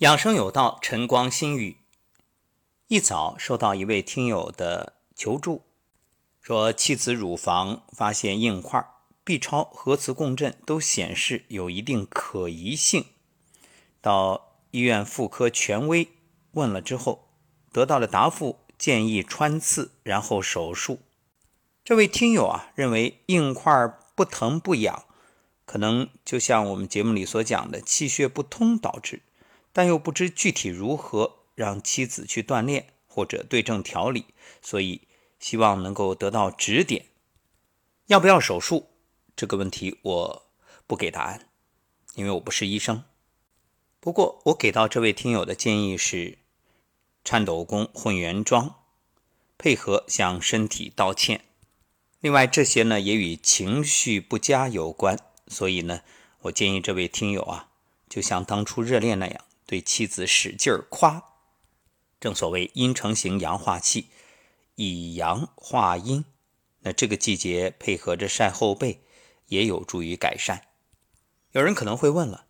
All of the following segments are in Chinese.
养生有道，晨光心语。一早收到一位听友的求助，说妻子乳房发现硬块，B 超、核磁共振都显示有一定可疑性。到医院妇科权威问了之后，得到了答复，建议穿刺，然后手术。这位听友啊，认为硬块不疼不痒，可能就像我们节目里所讲的气血不通导致。但又不知具体如何让妻子去锻炼或者对症调理，所以希望能够得到指点。要不要手术这个问题，我不给答案，因为我不是医生。不过我给到这位听友的建议是：颤抖功、混元桩，配合向身体道歉。另外这些呢也与情绪不佳有关，所以呢我建议这位听友啊，就像当初热恋那样。对妻子使劲夸，正所谓阴成形，阳化气，以阳化阴。那这个季节配合着晒后背，也有助于改善。有人可能会问了：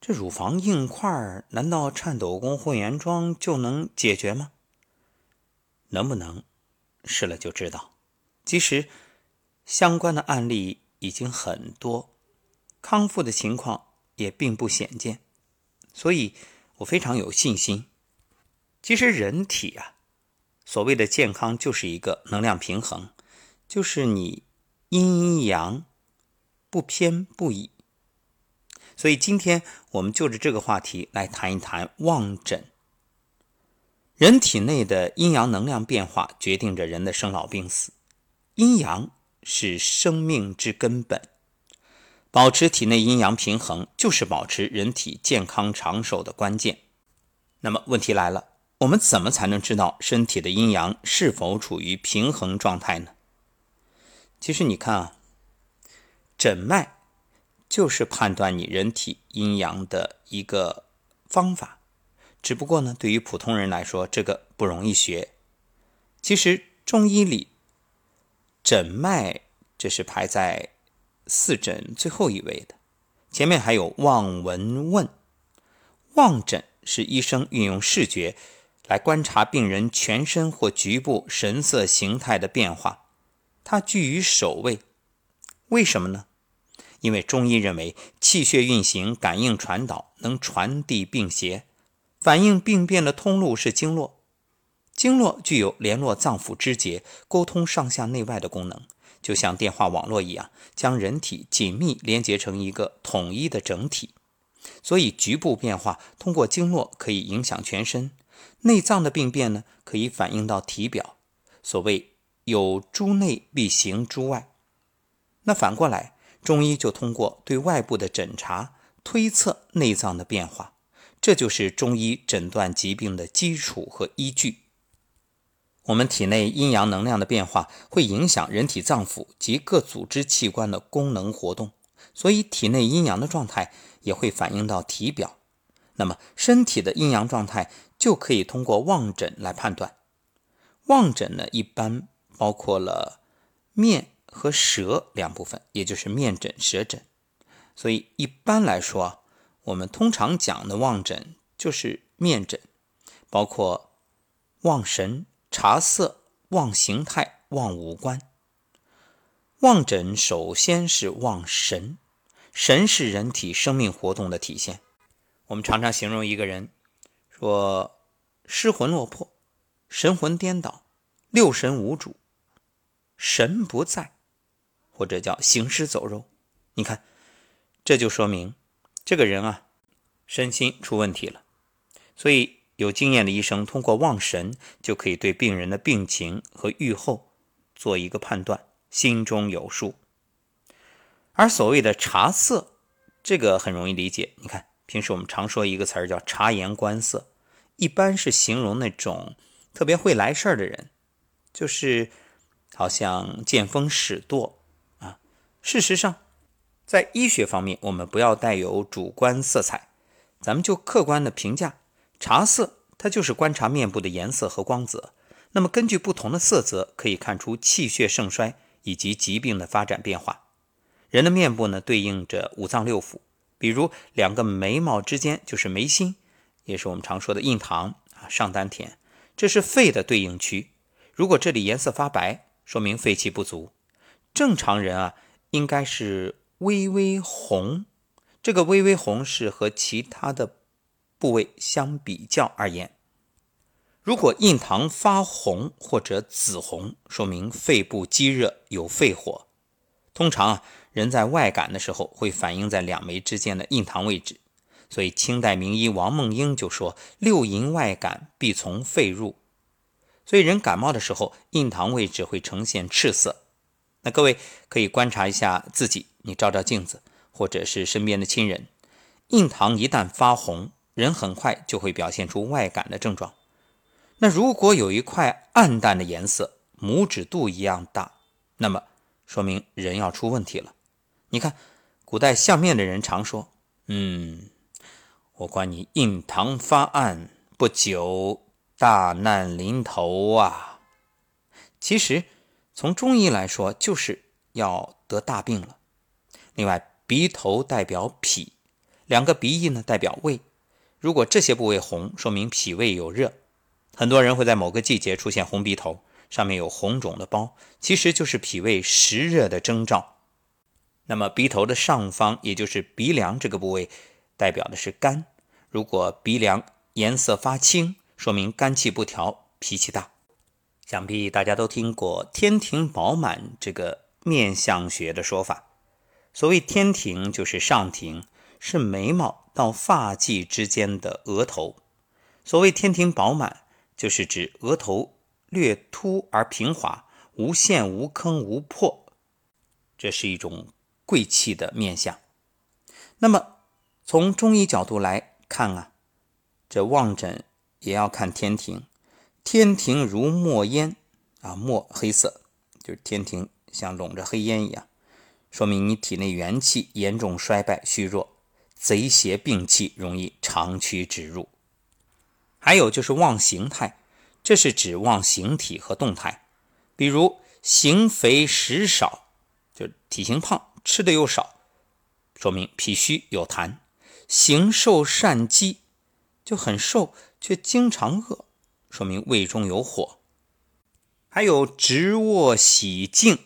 这乳房硬块，难道颤抖功、混元桩就能解决吗？能不能？试了就知道。其实相关的案例已经很多，康复的情况也并不鲜见。所以，我非常有信心。其实，人体啊，所谓的健康就是一个能量平衡，就是你阴阳不偏不倚。所以，今天我们就着这个话题来谈一谈望诊。人体内的阴阳能量变化决定着人的生老病死，阴阳是生命之根本。保持体内阴阳平衡，就是保持人体健康长寿的关键。那么问题来了，我们怎么才能知道身体的阴阳是否处于平衡状态呢？其实你看啊，诊脉就是判断你人体阴阳的一个方法。只不过呢，对于普通人来说，这个不容易学。其实中医里，诊脉这是排在。四诊最后一位的，前面还有望闻问。望诊是医生运用视觉来观察病人全身或局部神色形态的变化，它居于首位。为什么呢？因为中医认为气血运行、感应传导能传递病邪，反映病变的通路是经络，经络具有联络脏腑肢节、沟通上下内外的功能。就像电话网络一样，将人体紧密连接成一个统一的整体。所以，局部变化通过经络可以影响全身；内脏的病变呢，可以反映到体表。所谓“有诸内必行诸外”。那反过来，中医就通过对外部的诊查，推测内脏的变化。这就是中医诊断疾病的基础和依据。我们体内阴阳能量的变化会影响人体脏腑及各组织器官的功能活动，所以体内阴阳的状态也会反映到体表。那么，身体的阴阳状态就可以通过望诊来判断。望诊呢，一般包括了面和舌两部分，也就是面诊、舌诊。所以，一般来说，我们通常讲的望诊就是面诊，包括望神。察色、望形态、望五官。望诊首先是望神，神是人体生命活动的体现。我们常常形容一个人，说失魂落魄、神魂颠倒、六神无主、神不在，或者叫行尸走肉。你看，这就说明这个人啊，身心出问题了。所以。有经验的医生通过望神，就可以对病人的病情和预后做一个判断，心中有数。而所谓的察色，这个很容易理解。你看，平时我们常说一个词儿叫察言观色，一般是形容那种特别会来事儿的人，就是好像见风使舵啊。事实上，在医学方面，我们不要带有主观色彩，咱们就客观的评价。茶色，它就是观察面部的颜色和光泽。那么，根据不同的色泽，可以看出气血盛衰以及疾病的发展变化。人的面部呢，对应着五脏六腑。比如，两个眉毛之间就是眉心，也是我们常说的印堂啊，上丹田，这是肺的对应区。如果这里颜色发白，说明肺气不足。正常人啊，应该是微微红。这个微微红是和其他的部位相比较而言。如果印堂发红或者紫红，说明肺部积热有肺火。通常啊，人在外感的时候会反映在两眉之间的印堂位置。所以清代名医王梦英就说：“六淫外感必从肺入。”所以人感冒的时候，印堂位置会呈现赤色。那各位可以观察一下自己，你照照镜子，或者是身边的亲人，印堂一旦发红，人很快就会表现出外感的症状。那如果有一块暗淡的颜色，拇指肚一样大，那么说明人要出问题了。你看，古代相面的人常说：“嗯，我观你印堂发暗，不久大难临头啊。”其实从中医来说，就是要得大病了。另外，鼻头代表脾，两个鼻翼呢代表胃。如果这些部位红，说明脾胃有热。很多人会在某个季节出现红鼻头，上面有红肿的包，其实就是脾胃实热的征兆。那么鼻头的上方，也就是鼻梁这个部位，代表的是肝。如果鼻梁颜色发青，说明肝气不调，脾气大。想必大家都听过天庭饱满这个面相学的说法。所谓天庭，就是上庭，是眉毛到发际之间的额头。所谓天庭饱满。就是指额头略凸而平滑，无陷无坑无破，这是一种贵气的面相。那么从中医角度来看啊，这望诊也要看天庭，天庭如墨烟啊，墨黑色，就是天庭像笼着黑烟一样，说明你体内元气严重衰败虚弱，贼邪病气容易长驱直入。还有就是望形态，这是指望形体和动态。比如形肥食少，就体型胖，吃的又少，说明脾虚有痰；形瘦善饥，就很瘦却经常饿，说明胃中有火。还有直卧喜静，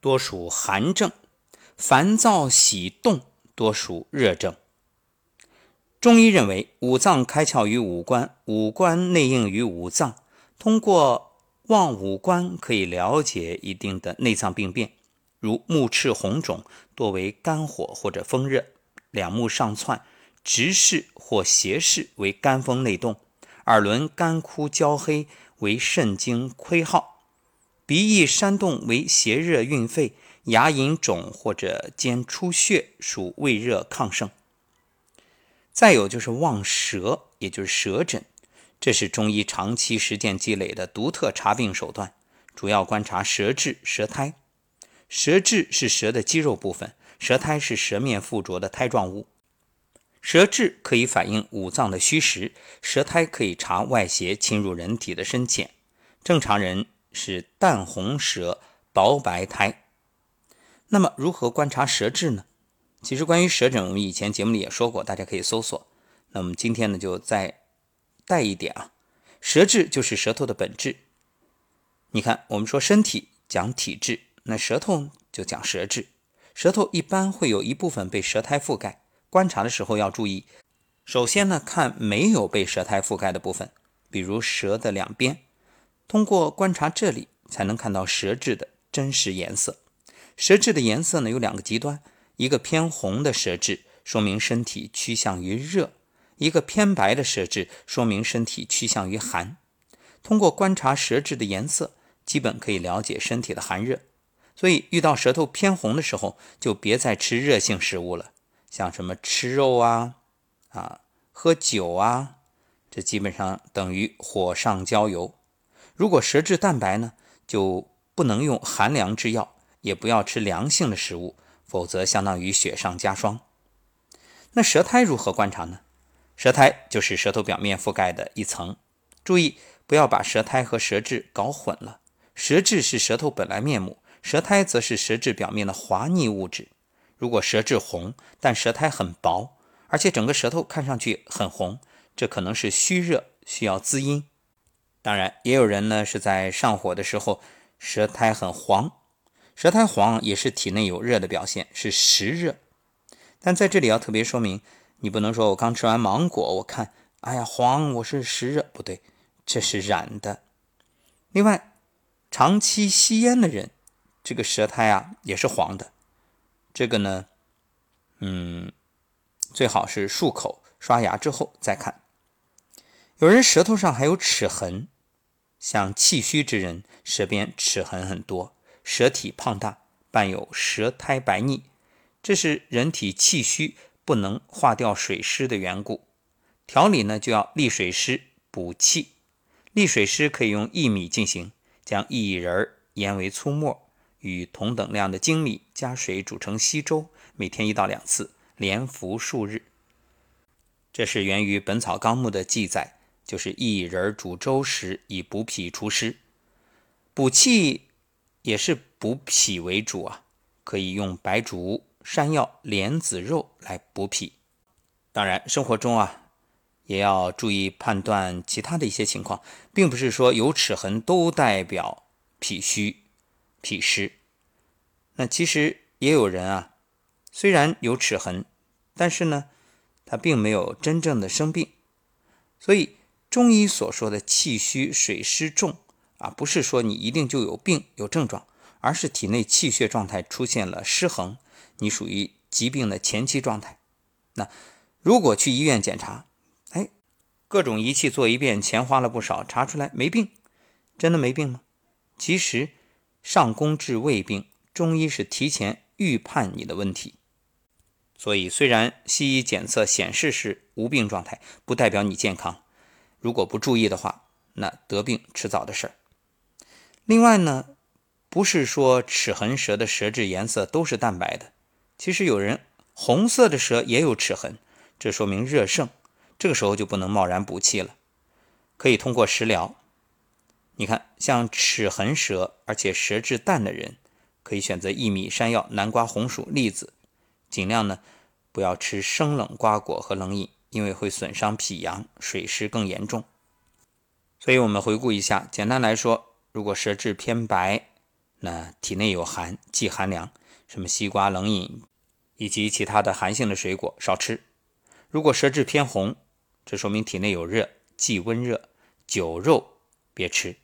多属寒症；烦躁喜动，多属热症。中医认为，五脏开窍于五官，五官内应于五脏。通过望五官，可以了解一定的内脏病变，如目赤红肿，多为肝火或者风热；两目上窜，直视或斜视，为肝风内动；耳轮干枯焦黑，为肾经亏耗；鼻翼煽动，为邪热蕴肺；牙龈肿或者兼出血，属胃热亢盛。再有就是望舌，也就是舌诊，这是中医长期实践积累的独特查病手段，主要观察舌质、舌苔。舌质是舌的肌肉部分，舌苔是舌面附着的苔状物。舌质可以反映五脏的虚实，舌苔可以查外邪侵入人体的深浅。正常人是淡红舌、薄白苔。那么如何观察舌质呢？其实关于舌诊，我们以前节目里也说过，大家可以搜索。那我们今天呢，就再带一点啊。舌质就是舌头的本质。你看，我们说身体讲体质，那舌头就讲舌质。舌头一般会有一部分被舌苔覆盖，观察的时候要注意。首先呢，看没有被舌苔覆盖的部分，比如舌的两边，通过观察这里，才能看到舌质的真实颜色。舌质的颜色呢，有两个极端。一个偏红的舌质，说明身体趋向于热；一个偏白的舌质，说明身体趋向于寒。通过观察舌质的颜色，基本可以了解身体的寒热。所以，遇到舌头偏红的时候，就别再吃热性食物了，像什么吃肉啊、啊喝酒啊，这基本上等于火上浇油。如果舌质淡白呢，就不能用寒凉之药，也不要吃凉性的食物。否则，相当于雪上加霜。那舌苔如何观察呢？舌苔就是舌头表面覆盖的一层，注意不要把舌苔和舌质搞混了。舌质是舌头本来面目，舌苔则是舌质表面的滑腻物质。如果舌质红，但舌苔很薄，而且整个舌头看上去很红，这可能是虚热，需要滋阴。当然，也有人呢是在上火的时候舌苔很黄，舌苔黄也是体内有热的表现，是实热。但在这里要特别说明，你不能说我刚吃完芒果，我看哎呀黄，我是实热，不对，这是染的。另外，长期吸烟的人，这个舌苔啊也是黄的。这个呢，嗯，最好是漱口、刷牙之后再看。有人舌头上还有齿痕，像气虚之人，舌边齿痕很多，舌体胖大，伴有舌苔白腻，这是人体气虚不能化掉水湿的缘故。调理呢，就要利水湿补气。利水湿可以用薏米进行，将薏仁研为粗末，与同等量的精米加水煮成稀粥，每天一到两次，连服数日。这是源于《本草纲目》的记载。就是薏仁煮粥时，以补脾除湿，补气也是补脾为主啊。可以用白术、山药、莲子肉来补脾。当然，生活中啊，也要注意判断其他的一些情况，并不是说有齿痕都代表脾虚、脾湿。那其实也有人啊，虽然有齿痕，但是呢，他并没有真正的生病，所以。中医所说的气虚水湿重啊，不是说你一定就有病有症状，而是体内气血状态出现了失衡，你属于疾病的前期状态。那如果去医院检查，哎，各种仪器做一遍，钱花了不少，查出来没病，真的没病吗？其实上工治未病，中医是提前预判你的问题。所以虽然西医检测显示是无病状态，不代表你健康。如果不注意的话，那得病迟早的事儿。另外呢，不是说齿痕舌的舌质颜色都是淡白的，其实有人红色的舌也有齿痕，这说明热盛，这个时候就不能贸然补气了，可以通过食疗。你看，像齿痕舌而且舌质淡的人，可以选择薏米、山药、南瓜、红薯、栗子，尽量呢不要吃生冷瓜果和冷饮。因为会损伤脾阳，水湿更严重。所以我们回顾一下，简单来说，如果舌质偏白，那体内有寒，忌寒凉，什么西瓜、冷饮以及其他的寒性的水果少吃。如果舌质偏红，这说明体内有热，忌温热，酒肉别吃。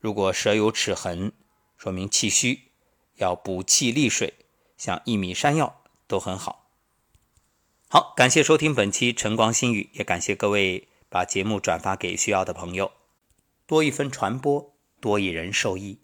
如果舌有齿痕，说明气虚，要补气利水，像薏米、山药都很好。好，感谢收听本期晨光新语，也感谢各位把节目转发给需要的朋友，多一分传播，多一人受益。